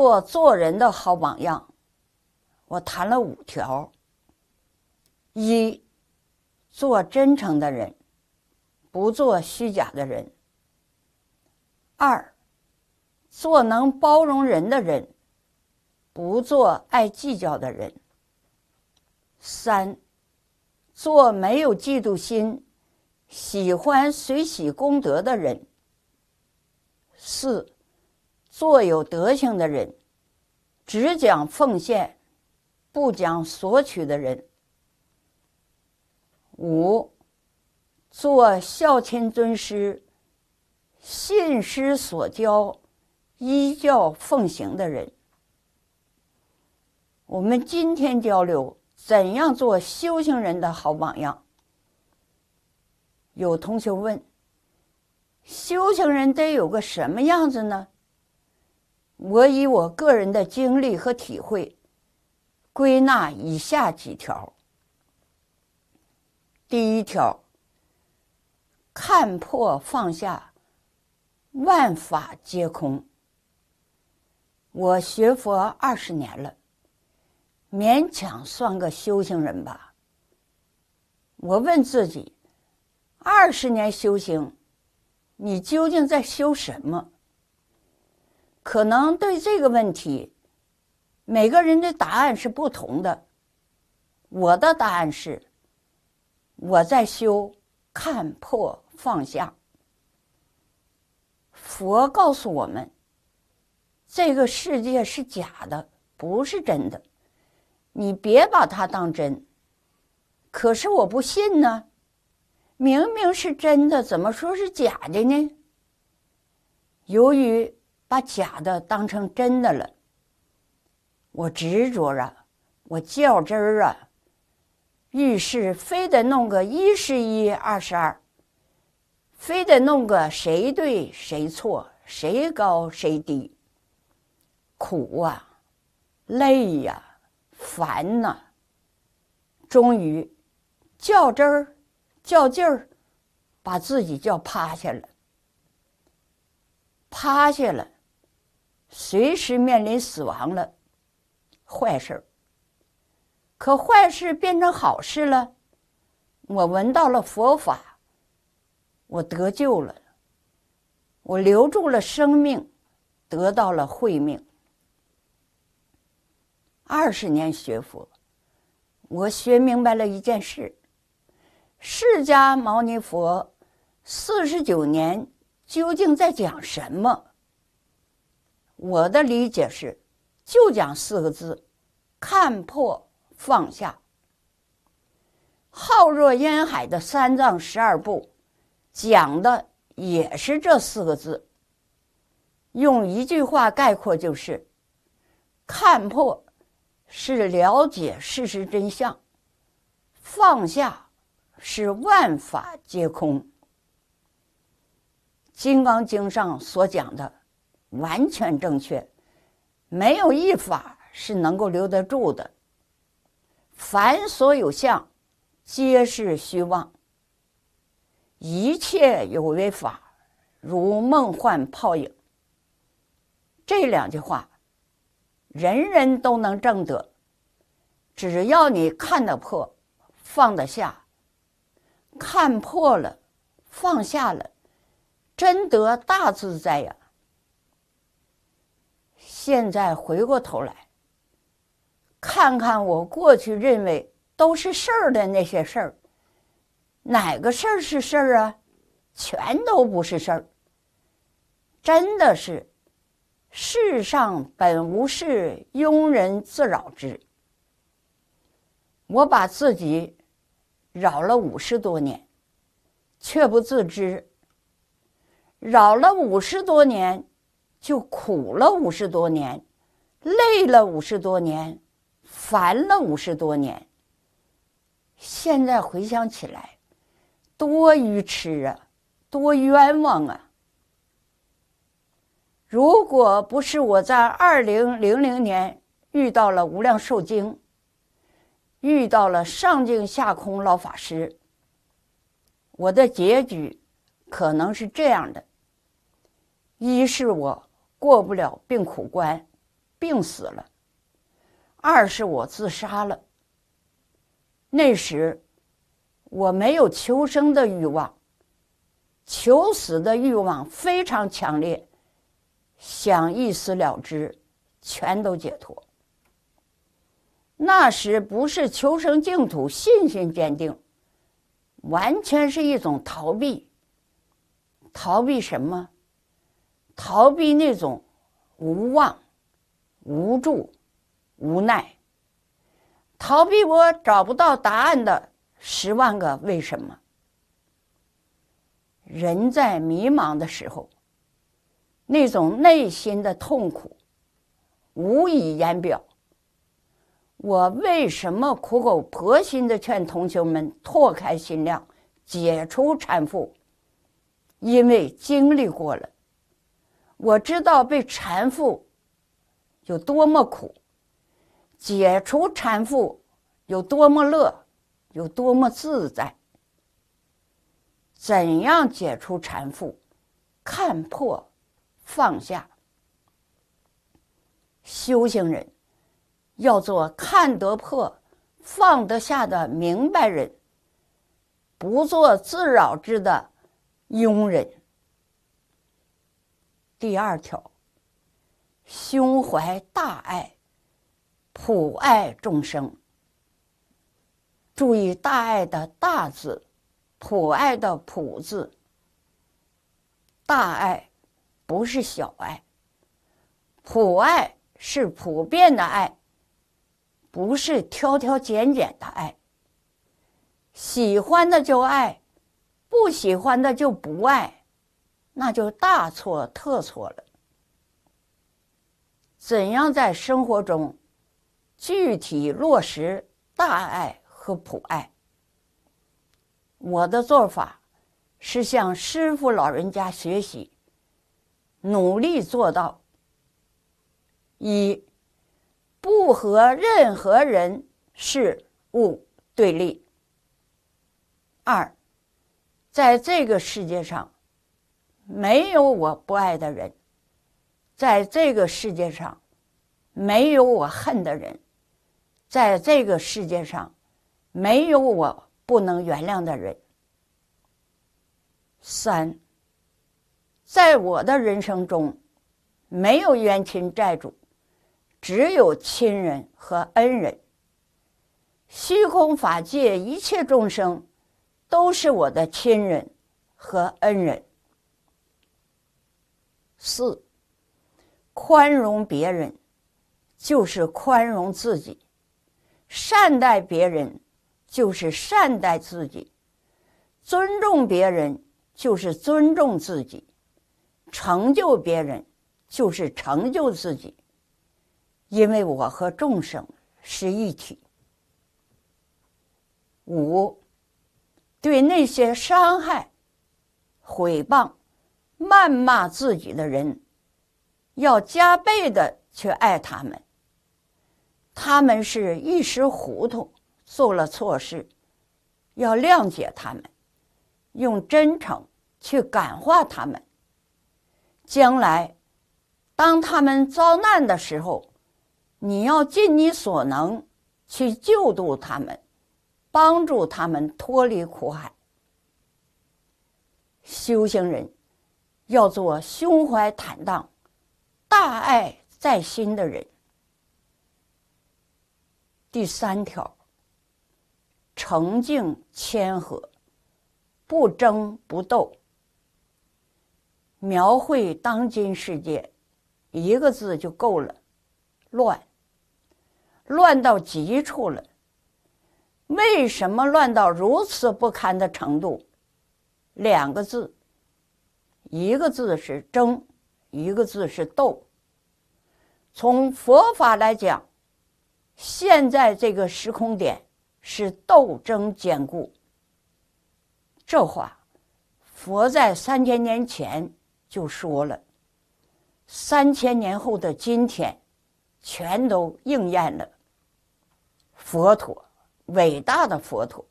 做做人的好榜样，我谈了五条：一，做真诚的人，不做虚假的人；二，做能包容人的人，不做爱计较的人；三，做没有嫉妒心、喜欢随喜功德的人；四。做有德行的人，只讲奉献，不讲索取的人。五，做孝亲尊师、信师所教、依教奉行的人。我们今天交流怎样做修行人的好榜样。有同学问：修行人得有个什么样子呢？我以我个人的经历和体会，归纳以下几条。第一条：看破放下，万法皆空。我学佛二十年了，勉强算个修行人吧。我问自己：二十年修行，你究竟在修什么？可能对这个问题，每个人的答案是不同的。我的答案是：我在修看破放下。佛告诉我们，这个世界是假的，不是真的，你别把它当真。可是我不信呢，明明是真的，怎么说是假的呢？由于。把假的当成真的了，我执着啊，我较真儿啊，遇事非得弄个一是一，二是二，非得弄个谁对谁错，谁高谁低，苦啊，累呀，烦呐，终于较真儿，较劲儿，把自己叫趴下了，趴下了。随时面临死亡了，坏事儿。可坏事变成好事了，我闻到了佛法，我得救了，我留住了生命，得到了慧命。二十年学佛，我学明白了一件事：释迦牟尼佛四十九年究竟在讲什么？我的理解是，就讲四个字：看破放下。浩若烟海的三藏十二部，讲的也是这四个字。用一句话概括就是：看破是了解事实真相，放下是万法皆空。《金刚经》上所讲的。完全正确，没有一法是能够留得住的。凡所有相，皆是虚妄。一切有为法，如梦幻泡影。这两句话，人人都能证得，只要你看得破，放得下。看破了，放下了，真得大自在呀！现在回过头来，看看我过去认为都是事儿的那些事儿，哪个事儿是事儿啊？全都不是事儿。真的是，世上本无事，庸人自扰之。我把自己扰了五十多年，却不自知。扰了五十多年。就苦了五十多年，累了五十多年，烦了五十多年。现在回想起来，多愚痴啊，多冤枉啊！如果不是我在二零零零年遇到了无量寿经，遇到了上净下空老法师，我的结局可能是这样的：一是我。过不了病苦关，病死了；二是我自杀了。那时我没有求生的欲望，求死的欲望非常强烈，想一死了之，全都解脱。那时不是求生净土，信心坚定，完全是一种逃避。逃避什么？逃避那种无望、无助、无奈，逃避我找不到答案的十万个为什么。人在迷茫的时候，那种内心的痛苦无以言表。我为什么苦口婆心的劝同学们拓开心量，解除产妇？因为经历过了，我知道被缠缚有多么苦，解除缠缚有多么乐，有多么自在。怎样解除缠缚？看破，放下。修行人。要做看得破、放得下的明白人，不做自扰之的庸人。第二条，胸怀大爱，普爱众生。注意“大爱”的“大”字，“普爱”的“普”字。大爱不是小爱，普爱是普遍的爱。不是挑挑拣拣的爱，喜欢的就爱，不喜欢的就不爱，那就大错特错了。怎样在生活中具体落实大爱和普爱？我的做法是向师傅老人家学习，努力做到一。不和任何人事物对立。二，在这个世界上，没有我不爱的人；在这个世界上，没有我恨的人；在这个世界上，没有我不能原谅的人。三，在我的人生中，没有冤亲债主。只有亲人和恩人。虚空法界一切众生，都是我的亲人和恩人。四，宽容别人，就是宽容自己；善待别人，就是善待自己；尊重别人，就是尊重自己；成就别人，就是成就自己。因为我和众生是一体。五，对那些伤害、毁谤、谩骂自己的人，要加倍的去爱他们。他们是一时糊涂，做了错事，要谅解他们，用真诚去感化他们。将来，当他们遭难的时候。你要尽你所能去救度他们，帮助他们脱离苦海。修行人要做胸怀坦荡、大爱在心的人。第三条，澄净谦和，不争不斗。描绘当今世界，一个字就够了：乱。乱到极处了。为什么乱到如此不堪的程度？两个字，一个字是争，一个字是斗。从佛法来讲，现在这个时空点是斗争坚固。这话，佛在三千年前就说了，三千年后的今天，全都应验了。佛陀，伟大的佛陀。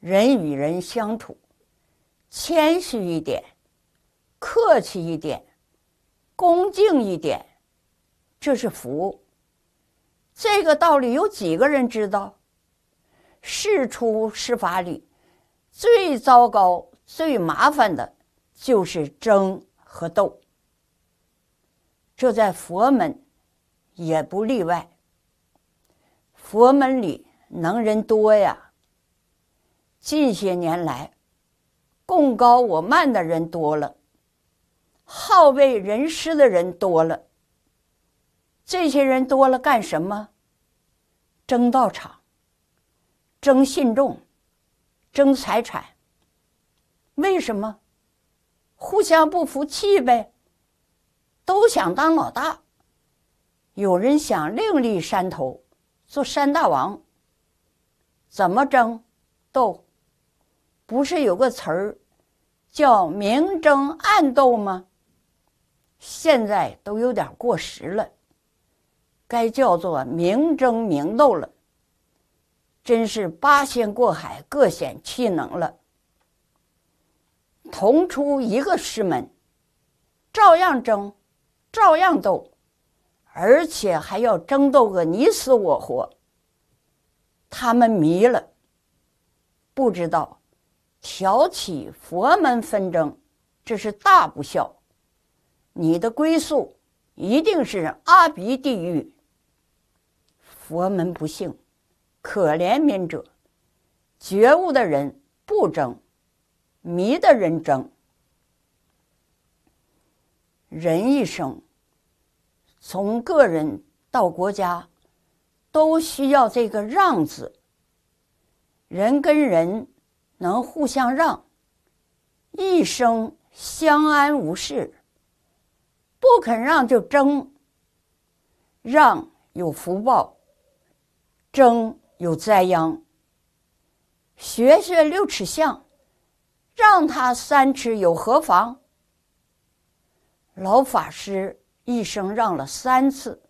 人与人相处，谦虚一点，客气一点，恭敬一点，这是福。这个道理有几个人知道？事出事法里，最糟糕、最麻烦的就是争和斗。这在佛门也不例外。佛门里能人多呀。近些年来，共高我慢的人多了，好为人师的人多了。这些人多了干什么？争道场，争信众，争财产。为什么？互相不服气呗。都想当老大。有人想另立山头，做山大王。怎么争？斗？不是有个词儿叫明争暗斗吗？现在都有点过时了。该叫做明争明斗了，真是八仙过海，各显其能了。同出一个师门，照样争，照样斗，而且还要争斗个你死我活。他们迷了，不知道挑起佛门纷争，这是大不孝。你的归宿一定是阿鼻地狱。佛门不幸，可怜悯者，觉悟的人不争，迷的人争。人一生，从个人到国家，都需要这个“让”字。人跟人能互相让，一生相安无事。不肯让就争，让有福报。争有灾殃，学学六尺相，让他三尺有何妨？老法师一生让了三次，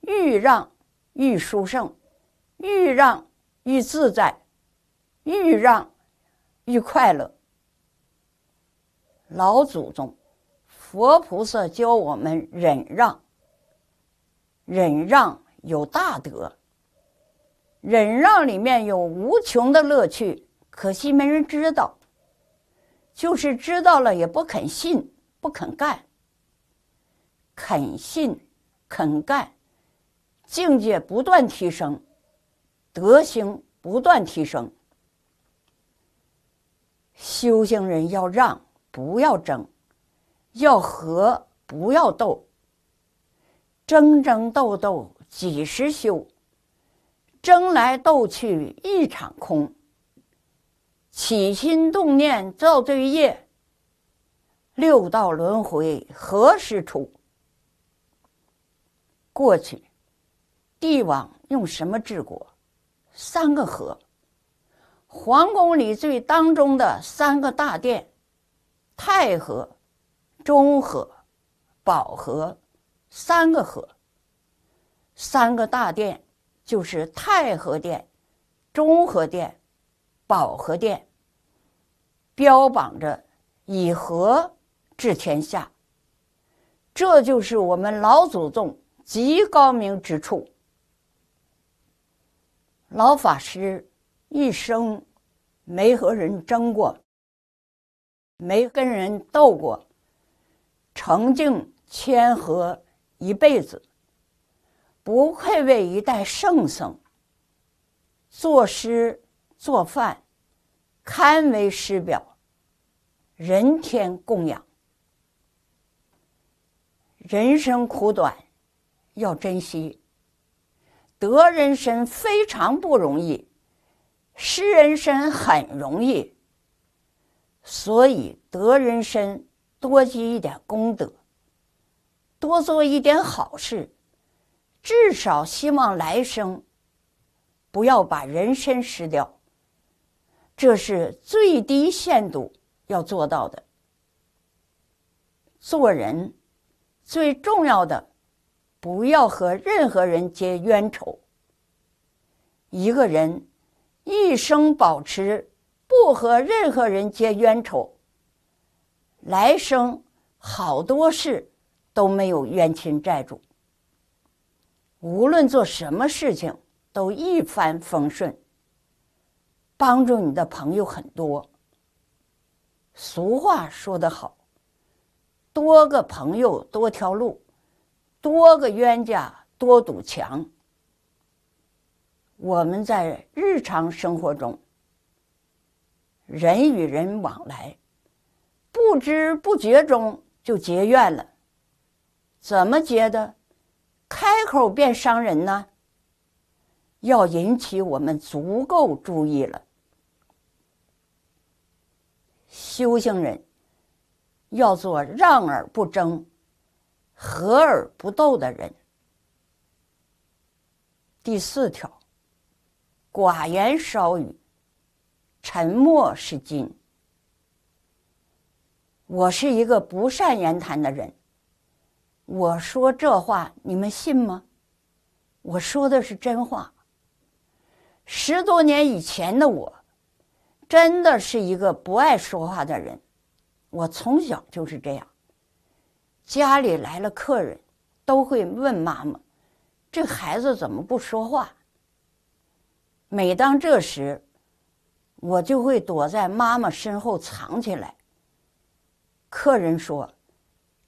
愈让愈殊胜，愈让愈自在，愈让愈快乐。老祖宗、佛菩萨教我们忍让，忍让有大德。忍让里面有无穷的乐趣，可惜没人知道。就是知道了也不肯信，不肯干。肯信，肯干，境界不断提升，德行不断提升。修行人要让，不要争；要和，不要斗。争争斗斗，几时休？争来斗去一场空，起心动念造罪业，六道轮回何时出？过去，帝王用什么治国？三个和。皇宫里最当中的三个大殿：太和、中和、保和，三个和。三个大殿。就是太和殿、中和殿、保和殿，标榜着以和治天下。这就是我们老祖宗极高明之处。老法师一生没和人争过，没跟人斗过，澄净谦和一辈子。不愧为一代圣僧。作诗做饭，堪为师表，人天供养。人生苦短，要珍惜。得人身非常不容易，失人身很容易。所以得人身，多积一点功德，多做一点好事。至少希望来生不要把人身失掉，这是最低限度要做到的。做人最重要的，不要和任何人结冤仇。一个人一生保持不和任何人结冤仇，来生好多事都没有冤亲债主。无论做什么事情都一帆风顺，帮助你的朋友很多。俗话说得好：“多个朋友多条路，多个冤家多堵墙。”我们在日常生活中，人与人往来，不知不觉中就结怨了。怎么结的？开口便伤人呢，要引起我们足够注意了。修行人要做让而不争、和而不斗的人。第四条，寡言少语，沉默是金。我是一个不善言谈的人。我说这话，你们信吗？我说的是真话。十多年以前的我，真的是一个不爱说话的人。我从小就是这样。家里来了客人，都会问妈妈：“这孩子怎么不说话？”每当这时，我就会躲在妈妈身后藏起来。客人说。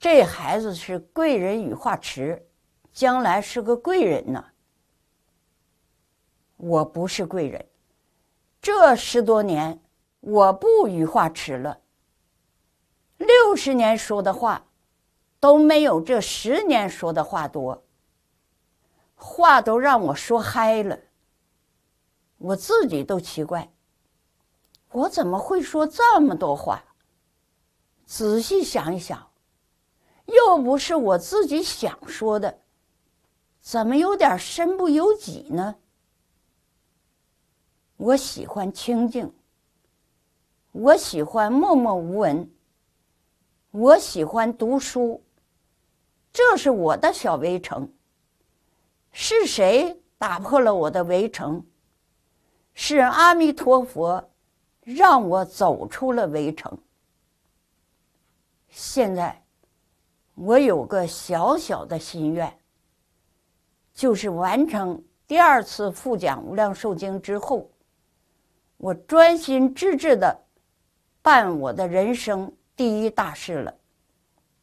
这孩子是贵人语化迟，将来是个贵人呢。我不是贵人，这十多年我不语化迟了。六十年说的话，都没有这十年说的话多。话都让我说嗨了，我自己都奇怪，我怎么会说这么多话？仔细想一想。又不是我自己想说的，怎么有点身不由己呢？我喜欢清静，我喜欢默默无闻，我喜欢读书，这是我的小围城。是谁打破了我的围城？是阿弥陀佛，让我走出了围城。现在。我有个小小的心愿，就是完成第二次复讲《无量寿经》之后，我专心致志的办我的人生第一大事了，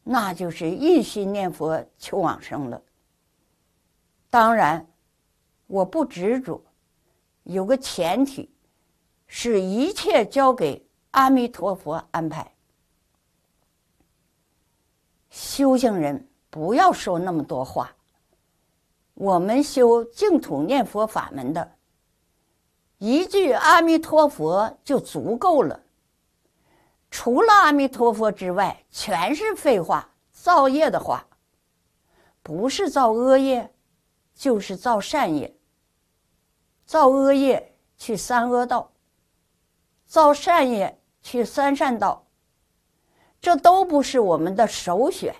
那就是一心念佛求往生了。当然，我不执着，有个前提，是一切交给阿弥陀佛安排。修行人不要说那么多话。我们修净土念佛法门的，一句阿弥陀佛就足够了。除了阿弥陀佛之外，全是废话、造业的话。不是造恶业，就是造善业。造恶业去三恶道，造善业去三善道。这都不是我们的首选。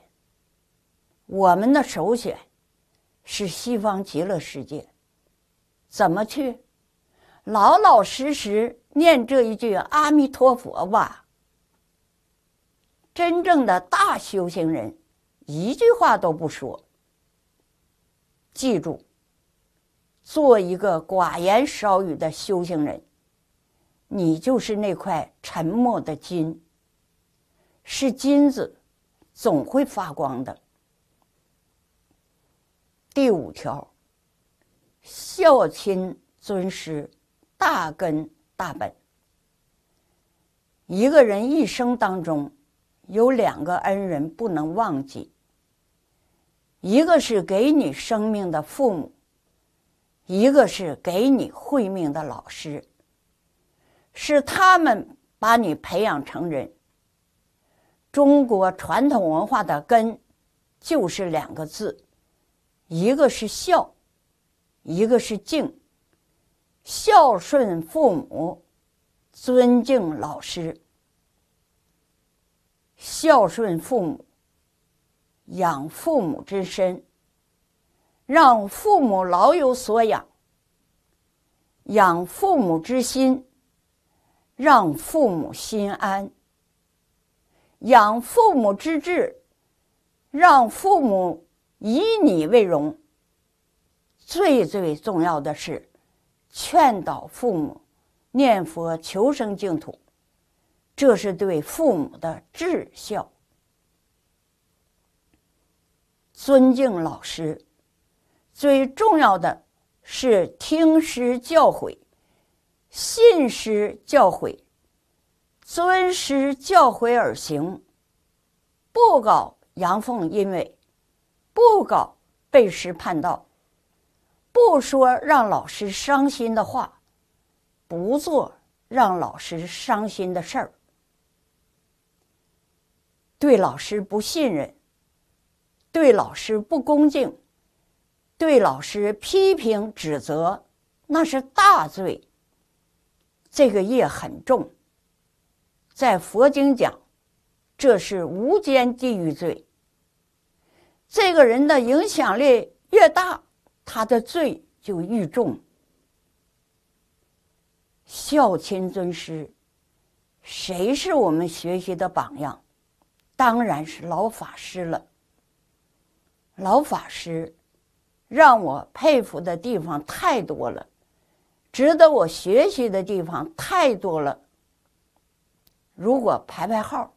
我们的首选是西方极乐世界。怎么去？老老实实念这一句阿弥陀佛吧。真正的大修行人，一句话都不说。记住，做一个寡言少语的修行人，你就是那块沉默的金。是金子，总会发光的。第五条，孝亲尊师，大根大本。一个人一生当中，有两个恩人不能忘记，一个是给你生命的父母，一个是给你慧命的老师。是他们把你培养成人。中国传统文化的根，就是两个字，一个是孝，一个是敬。孝顺父母，尊敬老师。孝顺父母，养父母之身，让父母老有所养；养父母之心，让父母心安。养父母之志，让父母以你为荣。最最重要的是，劝导父母念佛求生净土，这是对父母的至孝。尊敬老师，最重要的是听师教诲，信师教诲，尊师教诲而行，不搞阳奉阴违，不搞背师叛道，不说让老师伤心的话，不做让老师伤心的事儿，对老师不信任。对老师不恭敬，对老师批评指责，那是大罪。这个业很重，在佛经讲，这是无间地狱罪。这个人的影响力越大，他的罪就愈重。孝亲尊师，谁是我们学习的榜样？当然是老法师了。老法师，让我佩服的地方太多了，值得我学习的地方太多了。如果排排号，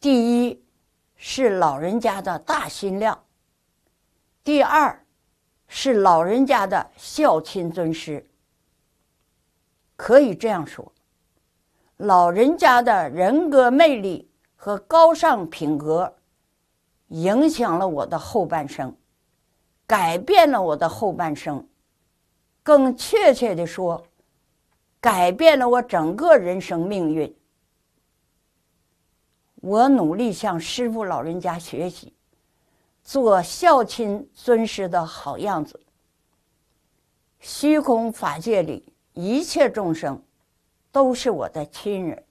第一是老人家的大心量，第二是老人家的孝亲尊师。可以这样说，老人家的人格魅力和高尚品格。影响了我的后半生，改变了我的后半生，更确切的说，改变了我整个人生命运。我努力向师傅老人家学习，做孝亲尊师的好样子。虚空法界里一切众生都是我的亲人，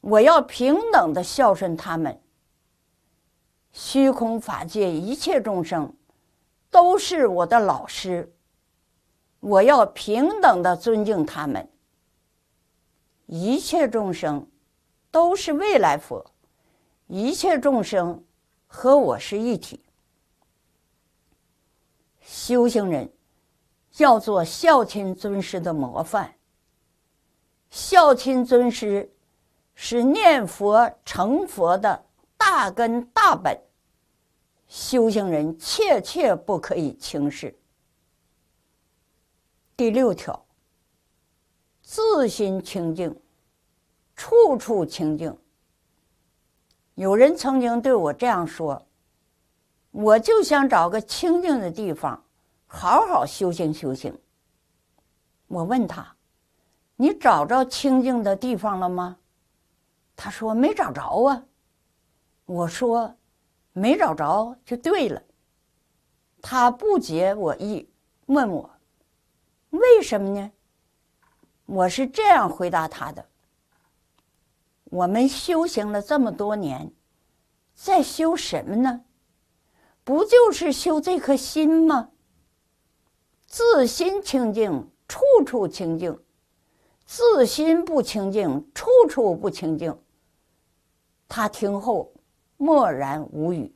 我要平等的孝顺他们。虚空法界一切众生都是我的老师，我要平等的尊敬他们。一切众生都是未来佛，一切众生和我是一体。修行人要做孝亲尊师的模范。孝亲尊师是念佛成佛的。大根大本，修行人切切不可以轻视。第六条，自心清净，处处清净。有人曾经对我这样说：“我就想找个清净的地方，好好修行修行。”我问他：“你找着清净的地方了吗？”他说：“没找着啊。”我说，没找着就对了。他不解我意，问我为什么呢？我是这样回答他的：我们修行了这么多年，在修什么呢？不就是修这颗心吗？自心清净，处处清净；自心不清净，处处不清净。他听后。默然无语。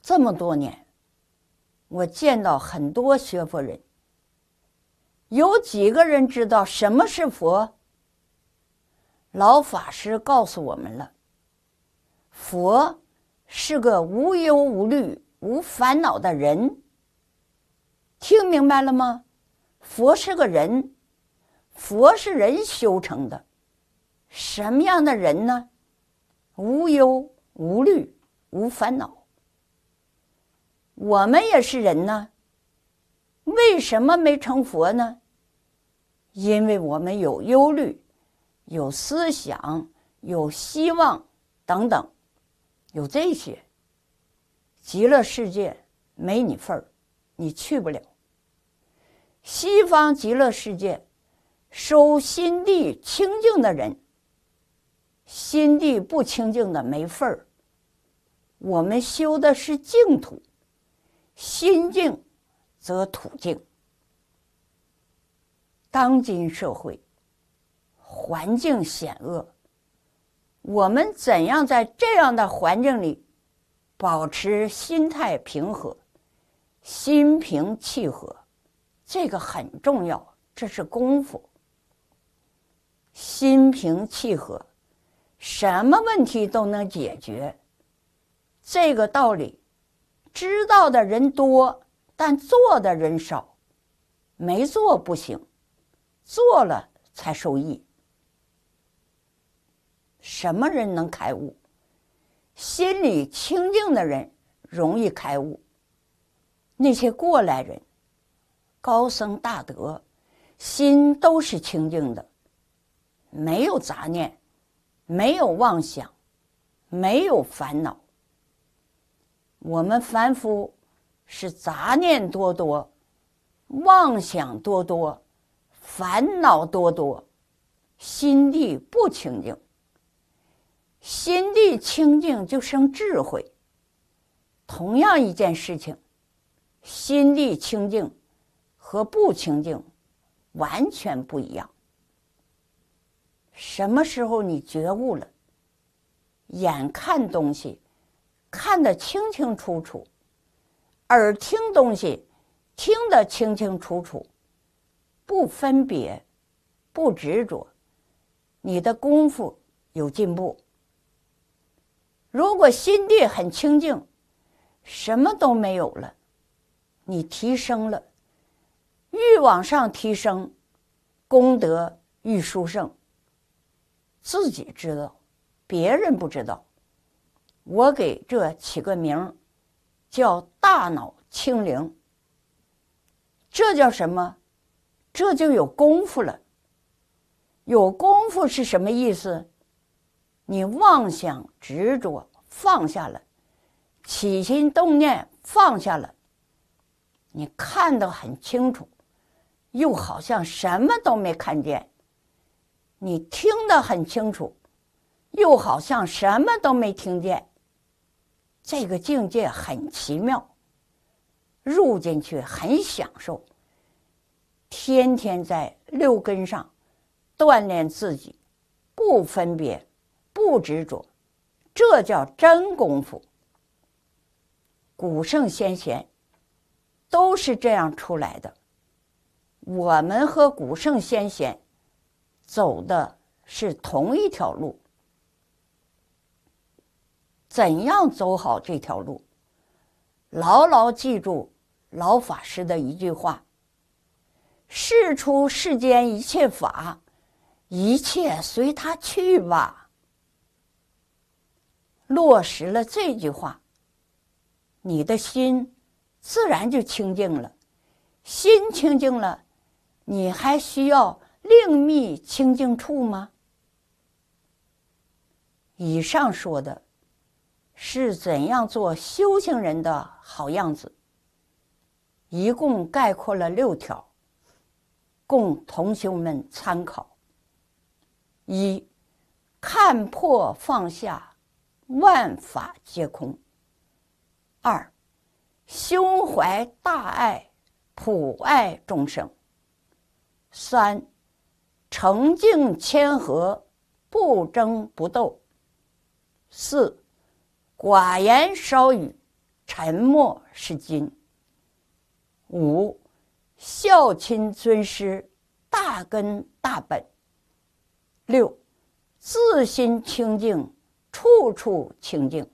这么多年，我见到很多学佛人，有几个人知道什么是佛？老法师告诉我们了：佛是个无忧无虑、无烦恼的人。听明白了吗？佛是个人，佛是人修成的。什么样的人呢？无忧无虑无烦恼，我们也是人呢。为什么没成佛呢？因为我们有忧虑、有思想、有希望等等，有这些。极乐世界没你份儿，你去不了。西方极乐世界收心地清净的人。心地不清净的没份儿。我们修的是净土，心净则土净。当今社会环境险恶，我们怎样在这样的环境里保持心态平和、心平气和？这个很重要，这是功夫。心平气和，什么问题都能解决。这个道理，知道的人多，但做的人少。没做不行，做了才受益。什么人能开悟？心里清净的人容易开悟。那些过来人、高僧大德，心都是清净的，没有杂念，没有妄想，没有烦恼。我们凡夫是杂念多多，妄想多多，烦恼多多，心地不清净。心地清净就生智慧。同样一件事情，心地清净和不清净完全不一样。什么时候你觉悟了，眼看东西看得清清楚楚，耳听东西听得清清楚楚，不分别，不执着，你的功夫有进步。如果心地很清净，什么都没有了，你提升了，愈往上提升，功德愈殊胜。自己知道，别人不知道。我给这起个名叫“大脑清零”。这叫什么？这就有功夫了。有功夫是什么意思？你妄想执着放下了，起心动念放下了，你看得很清楚，又好像什么都没看见；你听得很清楚，又好像什么都没听见。这个境界很奇妙，入进去很享受。天天在六根上锻炼自己，不分别。不执着，这叫真功夫。古圣先贤都是这样出来的。我们和古圣先贤走的是同一条路。怎样走好这条路？牢牢记住老法师的一句话：“事出世间一切法，一切随他去吧。”落实了这句话，你的心自然就清净了。心清净了，你还需要静谧清净处吗？以上说的是怎样做修行人的好样子，一共概括了六条，供同学们参考。一，看破放下。万法皆空。二，胸怀大爱，普爱众生。三，澄净谦和，不争不斗。四，寡言少语，沉默是金。五，孝亲尊师，大根大本。六，自心清净。处处清净。